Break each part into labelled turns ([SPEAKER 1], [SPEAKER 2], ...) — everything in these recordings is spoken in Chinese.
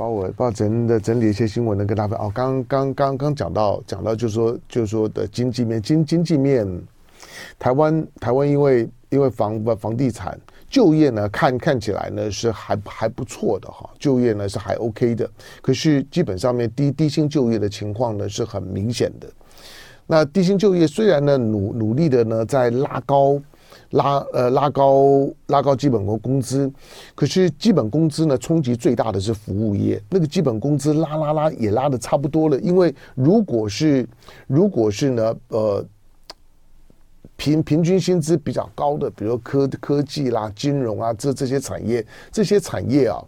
[SPEAKER 1] 把我把整的整理一些新闻呢，跟大家分。哦，刚刚刚刚讲到讲到就是说就是说的经济面经经济面，台湾台湾因为因为房房地产就业呢看看起来呢是还还不错的哈，就业呢是还 OK 的，可是基本上面低低薪就业的情况呢是很明显的。那低薪就业虽然呢努努力的呢在拉高。拉呃拉高拉高基本工工资，可是基本工资呢冲击最大的是服务业，那个基本工资拉拉拉也拉的差不多了，因为如果是如果是呢呃平平均薪资比较高的，比如科科技啦、金融啊这这些产业这些产业啊。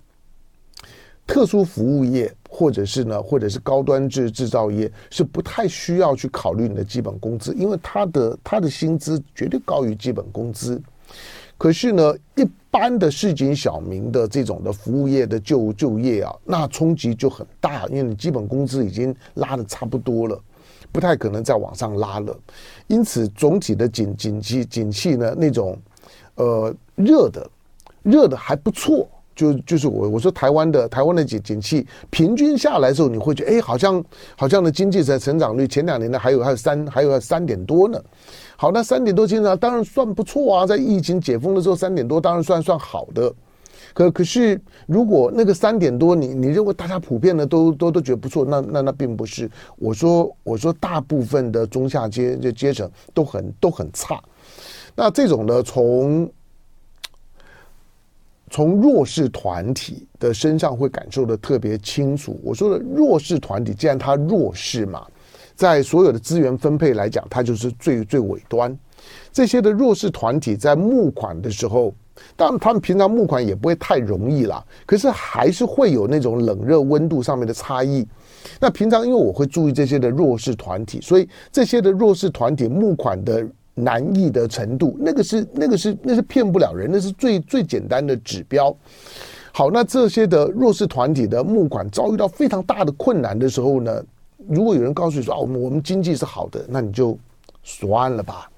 [SPEAKER 1] 特殊服务业，或者是呢，或者是高端制制造业，是不太需要去考虑你的基本工资，因为他的他的薪资绝对高于基本工资。可是呢，一般的市井小民的这种的服务业的就就业啊，那冲击就很大，因为你基本工资已经拉的差不多了，不太可能再往上拉了。因此，总体的景景气景气呢，那种呃热的热的还不错。就就是我我说台湾的台湾的景景气平均下来的时候，你会觉得哎，好像好像的经济的成长率前两年呢还有还有三还有三点多呢。好，那三点多经常当然算不错啊，在疫情解封的时候三点多当然算算好的。可可是如果那个三点多你你认为大家普遍的都都都觉得不错，那那那并不是。我说我说大部分的中下阶这阶层都很都很差。那这种呢从。从弱势团体的身上会感受得特别清楚。我说的弱势团体，既然他弱势嘛，在所有的资源分配来讲，他就是最最尾端。这些的弱势团体在募款的时候，当然他们平常募款也不会太容易啦，可是还是会有那种冷热温度上面的差异。那平常因为我会注意这些的弱势团体，所以这些的弱势团体募款的。难易的程度，那个是那个是那是骗不了人，那是最最简单的指标。好，那这些的弱势团体的募款遭遇到非常大的困难的时候呢，如果有人告诉你说啊，我们我们经济是好的，那你就算了吧。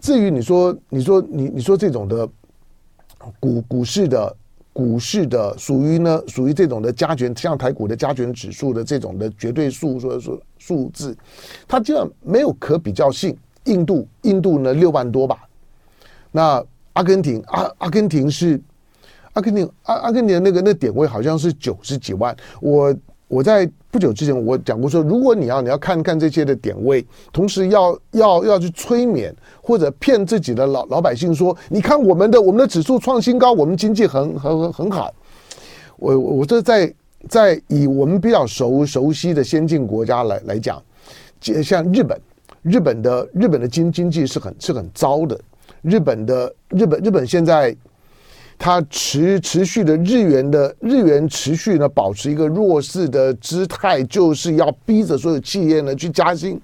[SPEAKER 1] 至于你说你说你你说这种的股股市的股市的属于呢属于这种的加权，像台股的加权指数的这种的绝对数说说数字，它这样没有可比较性。印度，印度呢六万多吧，那阿根廷，阿阿根廷是阿根廷，阿阿根廷那个那点位好像是九十几万。我我在不久之前我讲过说，如果你要你要看看这些的点位，同时要要要去催眠或者骗自己的老老百姓说，你看我们的我们的指数创新高，我们经济很很很很好。我我这在在以我们比较熟熟悉的先进国家来来讲，像日本。日本的日本的经经济是很是很糟的，日本的日本日本现在，它持持续的日元的日元持续呢保持一个弱势的姿态，就是要逼着所有企业呢去加薪，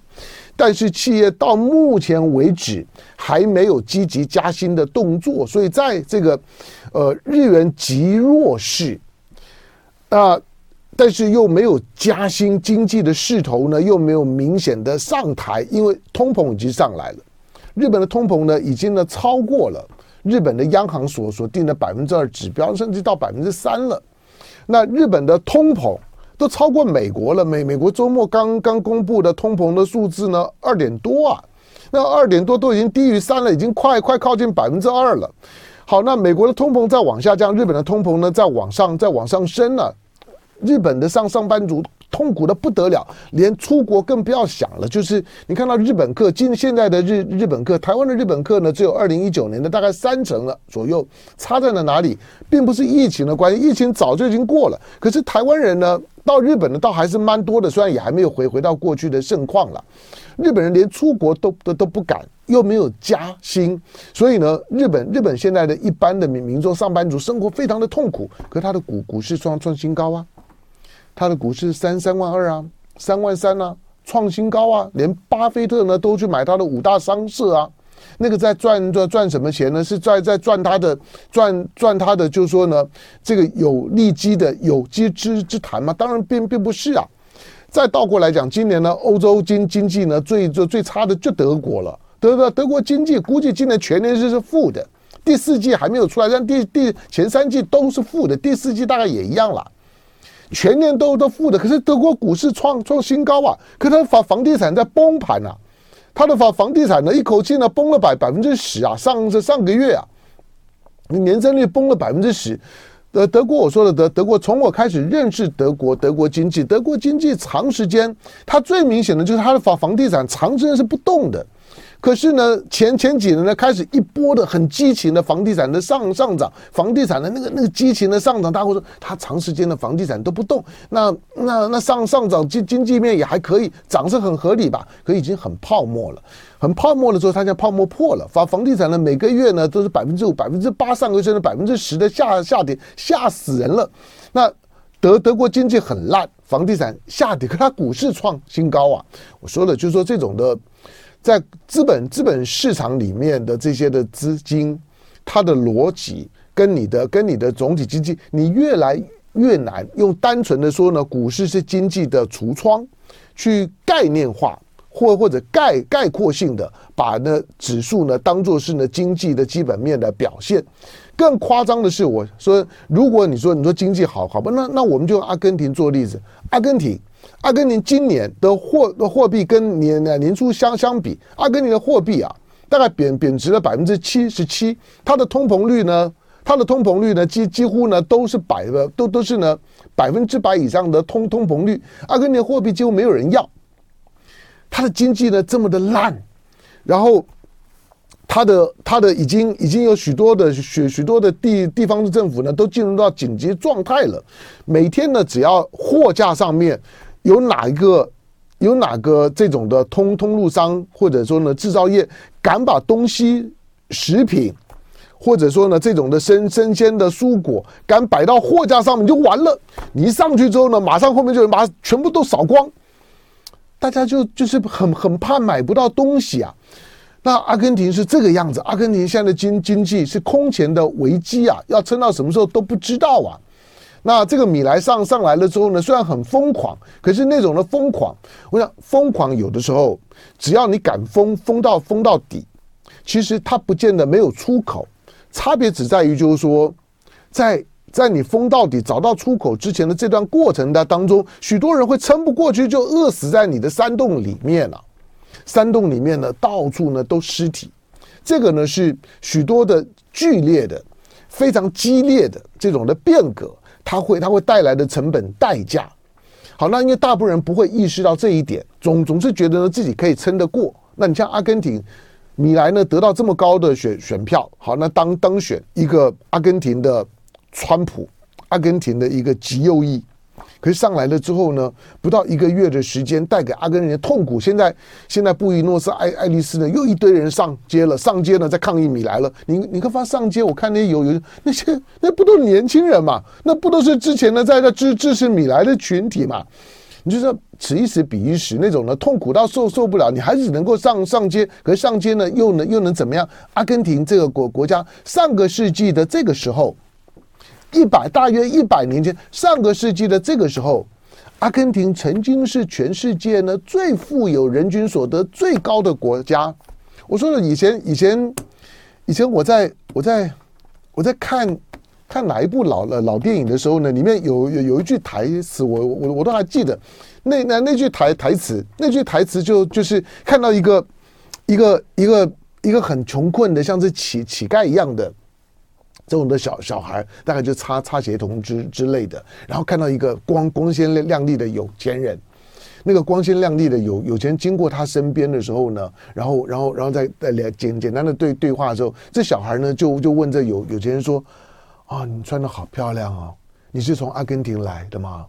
[SPEAKER 1] 但是企业到目前为止还没有积极加薪的动作，所以在这个呃日元极弱势啊。但是又没有加薪，经济的势头呢又没有明显的上台，因为通膨已经上来了。日本的通膨呢已经呢超过了日本的央行所所定的百分之二指标，甚至到百分之三了。那日本的通膨都超过美国了。美美国周末刚刚公布的通膨的数字呢二点多啊，那二点多都已经低于三了，已经快快靠近百分之二了。好，那美国的通膨再往下降，日本的通膨呢再往上再往上升了。日本的上上班族痛苦的不得了，连出国更不要想了。就是你看到日本客，今现在的日日本客，台湾的日本客呢，只有二零一九年的大概三成了左右。差在了哪里？并不是疫情的关系，疫情早就已经过了。可是台湾人呢，到日本呢，倒还是蛮多的，虽然也还没有回回到过去的盛况了。日本人连出国都都都不敢，又没有加薪，所以呢，日本日本现在的一般的民民众上班族生活非常的痛苦。可他的股股市创创新高啊！它的股市三三万二啊，三万三啊，创新高啊！连巴菲特呢都去买他的五大商社啊，那个在赚赚赚什么钱呢？是在在赚他的赚赚他的，就是说呢，这个有利基的有机之之谈嘛？当然并并不是啊。再倒过来讲，今年呢，欧洲经经济呢最最最差的就德国了。德德德国经济估计今年全年是是负的，第四季还没有出来，但第第前三季都是负的，第四季大概也一样了。全年都都负的，可是德国股市创创新高啊，可是它房房地产在崩盘啊，它的房房地产呢一口气呢崩了百百分之十啊，上这上个月啊，年增率崩了百分之十。德德国，我说的德德国，从我开始认识德国，德国经济，德国经济长时间，它最明显的就是它的房房地产长时间是不动的。可是呢，前前几年呢，开始一波的很激情的房地产的上上涨，房地产的那个那个激情的上涨，大家会说它长时间的房地产都不动，那那那上上涨经经济面也还可以，涨是很合理吧？可已经很泡沫了，很泡沫了之后，它现在泡沫破了，房房地产呢每个月呢都是百分之五、百分之八，上个月甚至百分之十的下下跌，吓死人了。那德德国经济很烂，房地产下跌，可它股市创新高啊！我说的就是说这种的。在资本资本市场里面的这些的资金，它的逻辑跟你的跟你的总体经济，你越来越难用单纯的说呢，股市是经济的橱窗，去概念化或或者概概括性的把呢指数呢当做是呢经济的基本面的表现。更夸张的是，我说如果你说你说经济好好吧，那那我们就用阿根廷做例子，阿根廷。阿根廷今年的货的货币跟年年初相相比，阿根廷的货币啊，大概贬贬值了百分之七十七。它的通膨率呢，它的通膨率呢，几几乎呢都是百的，都都是呢百分之百以上的通通膨率。阿根廷的货币几乎没有人要。它的经济呢这么的烂，然后它的它的已经已经有许多的许许多的地地方的政府呢都进入到紧急状态了。每天呢，只要货架上面。有哪一个，有哪个这种的通通路商，或者说呢制造业，敢把东西食品，或者说呢这种的生生鲜的蔬果，敢摆到货架上面就完了。你一上去之后呢，马上后面就把全部都扫光，大家就就是很很怕买不到东西啊。那阿根廷是这个样子，阿根廷现在的经经济是空前的危机啊，要撑到什么时候都不知道啊。那这个米莱上上来了之后呢，虽然很疯狂，可是那种的疯狂，我想疯狂有的时候，只要你敢疯，疯到疯到底，其实它不见得没有出口，差别只在于就是说，在在你疯到底找到出口之前的这段过程的当中，许多人会撑不过去，就饿死在你的山洞里面了。山洞里面呢，到处呢都尸体，这个呢是许多的剧烈的、非常激烈的这种的变革。它会，它会带来的成本代价。好，那因为大部分人不会意识到这一点，总总是觉得呢自己可以撑得过。那你像阿根廷，米莱呢得到这么高的选选票，好，那当当选一个阿根廷的川普，阿根廷的一个极右翼。可是上来了之后呢，不到一个月的时间，带给阿根廷痛苦。现在，现在布宜诺斯艾艾利斯呢，又一堆人上街了，上街呢在抗议米莱了。你你看发上街，我看那些有有那些那不都是年轻人嘛？那不都是之前呢在那支支持米莱的群体嘛？你就说此一时彼一时，那种呢痛苦到受受不了，你还是能够上上街。可是上街呢又能又能怎么样？阿根廷这个国国家，上个世纪的这个时候。一百大约一百年前，上个世纪的这个时候，阿根廷曾经是全世界呢最富有、人均所得最高的国家。我说了，以前以前以前我在我在我在看看哪一部老了老电影的时候呢，里面有有有一句台词，我我我都还记得。那那那句台台词，那句台词就就是看到一个一个一个一个很穷困的，像是乞乞丐一样的。这种的小小孩大概就擦擦鞋童之之类的，然后看到一个光光鲜亮丽的有钱人，那个光鲜亮丽的有有钱人经过他身边的时候呢，然后然后然后在在简简单的对对话的时候，这小孩呢就就问这有有钱人说：“啊，你穿的好漂亮哦，你是从阿根廷来的吗？”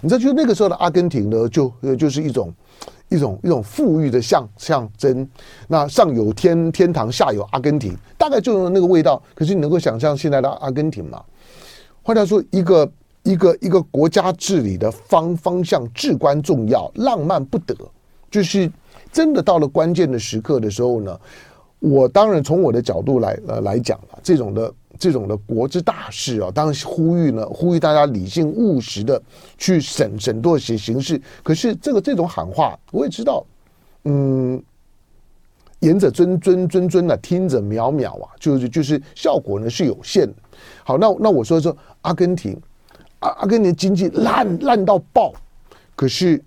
[SPEAKER 1] 你知道，就那个时候的阿根廷呢，就就是一种。一种一种富裕的象象征，那上有天天堂，下有阿根廷，大概就是那个味道。可是你能够想象现在的阿根廷吗？换句话说，一个一个一个国家治理的方方向至关重要，浪漫不得。就是真的到了关键的时刻的时候呢，我当然从我的角度来呃来讲了这种的。这种的国之大事啊，当然呼吁呢，呼吁大家理性务实的去审审度些形势。可是这个这种喊话，我也知道，嗯，言者谆谆谆谆啊，听者渺渺啊，就是就是效果呢是有限的。好，那那我说说阿根廷，阿阿根廷经济烂烂到爆，可是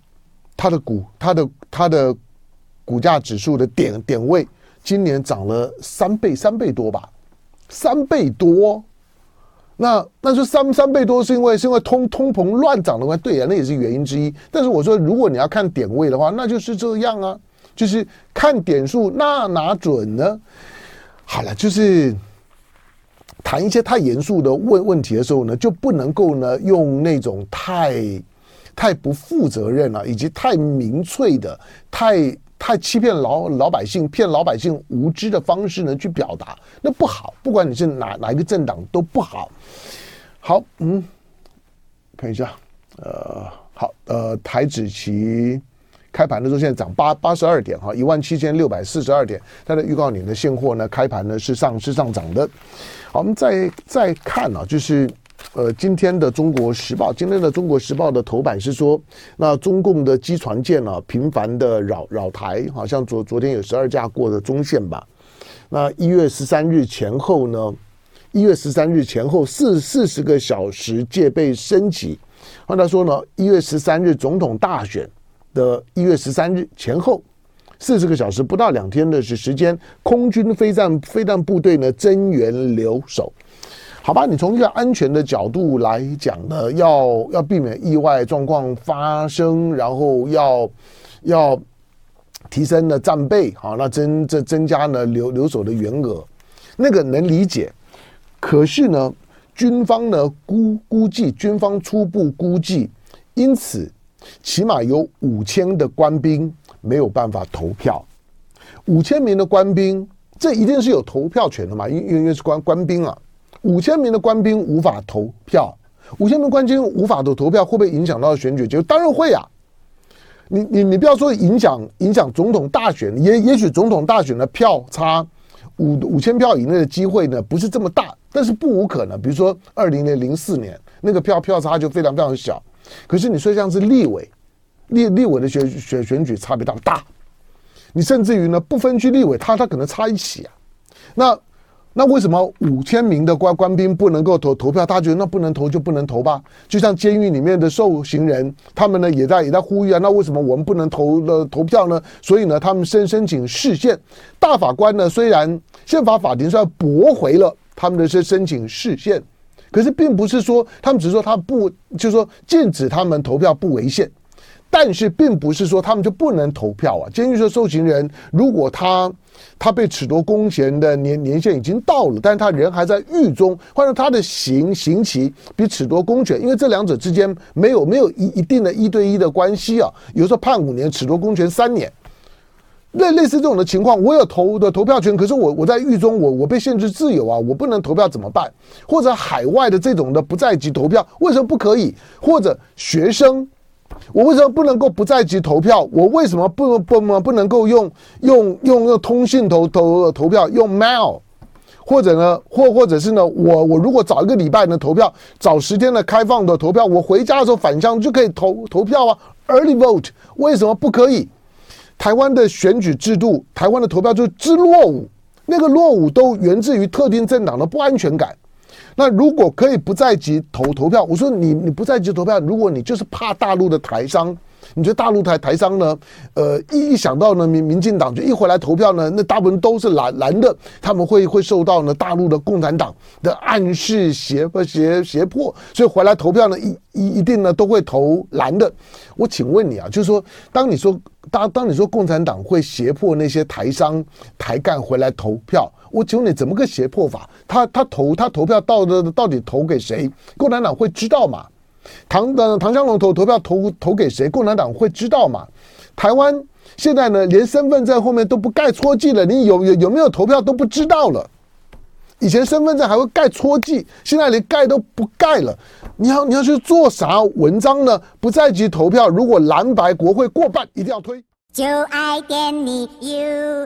[SPEAKER 1] 它的股它的它的股价指数的点点位今年涨了三倍三倍多吧，三倍多。那那就三三倍多是因为是因为通通膨乱涨的话，对呀，那也是原因之一。但是我说，如果你要看点位的话，那就是这样啊，就是看点数，那哪准呢？好了，就是谈一些太严肃的问问题的时候呢，就不能够呢用那种太太不负责任了，以及太民粹的太。太欺骗老老百姓、骗老百姓无知的方式呢，去表达那不好。不管你是哪哪一个政党都不好。好，嗯，看一下，呃，好，呃，台指期开盘的时候现在涨八八十二点哈，一万七千六百四十二点。它的预告年的现货呢，开盘呢是上是上涨的。好，我们再再看啊，就是。呃，今天的《中国时报》，今天的《中国时报》的头版是说，那中共的机船舰啊，频繁的扰扰台，好像昨昨天有十二架过的中线吧。那一月十三日前后呢，一月十三日前后四四十个小时戒备升级。换他说呢，一月十三日总统大选的一月十三日前后四十个小时不到两天的是时间，空军飞弹飞弹部队呢增援留守。好吧，你从一个安全的角度来讲呢，要要避免意外状况发生，然后要要提升的战备，好，那增这增加呢留留守的员额，那个能理解。可是呢，军方呢估估计，军方初步估计，因此起码有五千的官兵没有办法投票，五千名的官兵，这一定是有投票权的嘛？因因为是官官兵啊。五千名的官兵无法投票，五千名官兵无法投投票，会不会影响到选举结果？当然会啊！你你你不要说影响影响总统大选，也也许总统大选的票差五五千票以内的机会呢不是这么大，但是不无可能。比如说二零零四年那个票票差就非常非常小，可是你说像是立委立立委的选选选举差别大不大？你甚至于呢不分区立委，他他可能差一起啊，那。那为什么五千名的官官兵不能够投投票？他觉得那不能投就不能投吧。就像监狱里面的受刑人，他们呢也在也在呼吁啊。那为什么我们不能投了投票呢？所以呢，他们申申请释宪。大法官呢，虽然宪法法庭虽然驳回了他们的是申请释宪，可是并不是说他们只是说他不就是说禁止他们投票不违宪。但是并不是说他们就不能投票啊。监狱的受刑人，如果他他被褫夺公权的年年限已经到了，但是他人还在狱中，或者他的刑刑期比褫夺公权，因为这两者之间没有没有一一定的一对一的关系啊。有时候判五年，褫夺公权三年，类类似这种的情况，我有投的投票权，可是我我在狱中，我我被限制自由啊，我不能投票怎么办？或者海外的这种的不在籍投票，为什么不可以？或者学生？我为什么不能够不在籍投票？我为什么不不不不能够用用用用通信投投投票？用 mail，或者呢，或或者是呢，我我如果早一个礼拜呢投票，早十天的开放的投票，我回家的时候返乡就可以投投票啊，early vote，为什么不可以？台湾的选举制度，台湾的投票就是之落伍，那个落伍都源自于特定政党的不安全感。那如果可以不在籍投投票，我说你你不在籍投票，如果你就是怕大陆的台商，你觉得大陆台台商呢？呃，一一想到呢民民进党就一回来投票呢，那大部分都是蓝蓝的，他们会会受到呢大陆的共产党的暗示胁迫胁胁迫，所以回来投票呢一一一定呢都会投蓝的。我请问你啊，就是说当你说当当你说共产党会胁迫那些台商台干回来投票？我请问你怎么个胁迫法？他他投他投票到的到底投给谁？共产党会知道吗？唐的唐湘龙投投票投投给谁？共产党会知道吗？台湾现在呢，连身份证后面都不盖戳记了，你有有有没有投票都不知道了。以前身份证还会盖戳记，现在连盖都不盖了。你要你要去做啥文章呢？不在籍投票，如果蓝白国会过半，一定要推。就爱点你 UFO